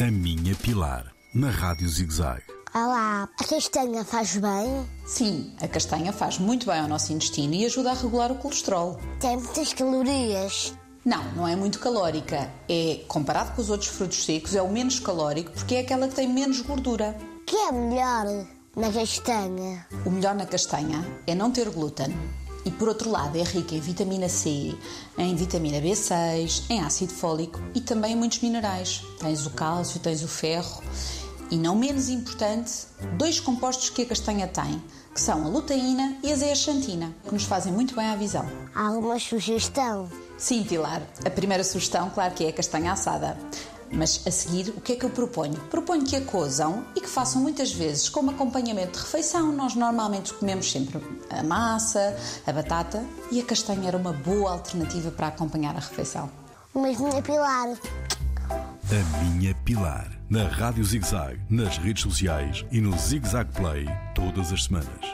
A minha Pilar, na Rádio ZigZag. Olá, a castanha faz bem? Sim, a castanha faz muito bem ao nosso intestino e ajuda a regular o colesterol. Tem muitas calorias. Não, não é muito calórica. É, comparado com os outros frutos secos, é o menos calórico porque é aquela que tem menos gordura. O que é melhor na castanha? O melhor na castanha é não ter glúten. E por outro lado, é rica em vitamina C, em vitamina B6, em ácido fólico e também em muitos minerais. Tens o cálcio, tens o ferro e, não menos importante, dois compostos que a castanha tem, que são a luteína e a zeaxantina, que nos fazem muito bem à visão. Há alguma sugestão? Sim, Pilar. A primeira sugestão, claro que é a castanha assada. Mas a seguir, o que é que eu proponho? Proponho que a cozam e que façam muitas vezes como acompanhamento de refeição. Nós normalmente comemos sempre a massa, a batata e a castanha era uma boa alternativa para acompanhar a refeição. Mas minha Pilar, A minha Pilar, na Rádio ZigZag, nas redes sociais e no ZigZag Play, todas as semanas.